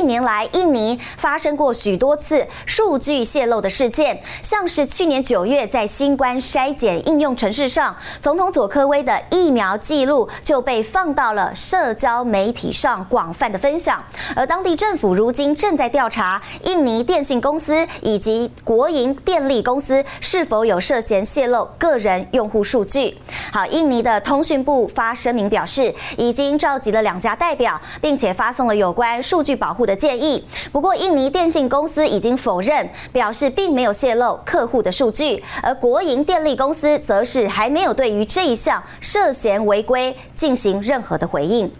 近年来，印尼发生过许多次数据泄露的事件，像是去年九月在新冠筛检应用程式上，总统佐科威的疫苗记录就被放到了社交媒体上广泛的分享，而当地政府如今正在调查印尼电信公司以及国营电力公司是否有涉嫌泄露个人用户数据。好，印尼的通讯部发声明表示，已经召集了两家代表，并且发送了有关数据保护的建议。不过，印尼电信公司已经否认，表示并没有泄露客户的数据，而国营电力公司则是还没有对于这一项涉嫌违规进行任何的回应。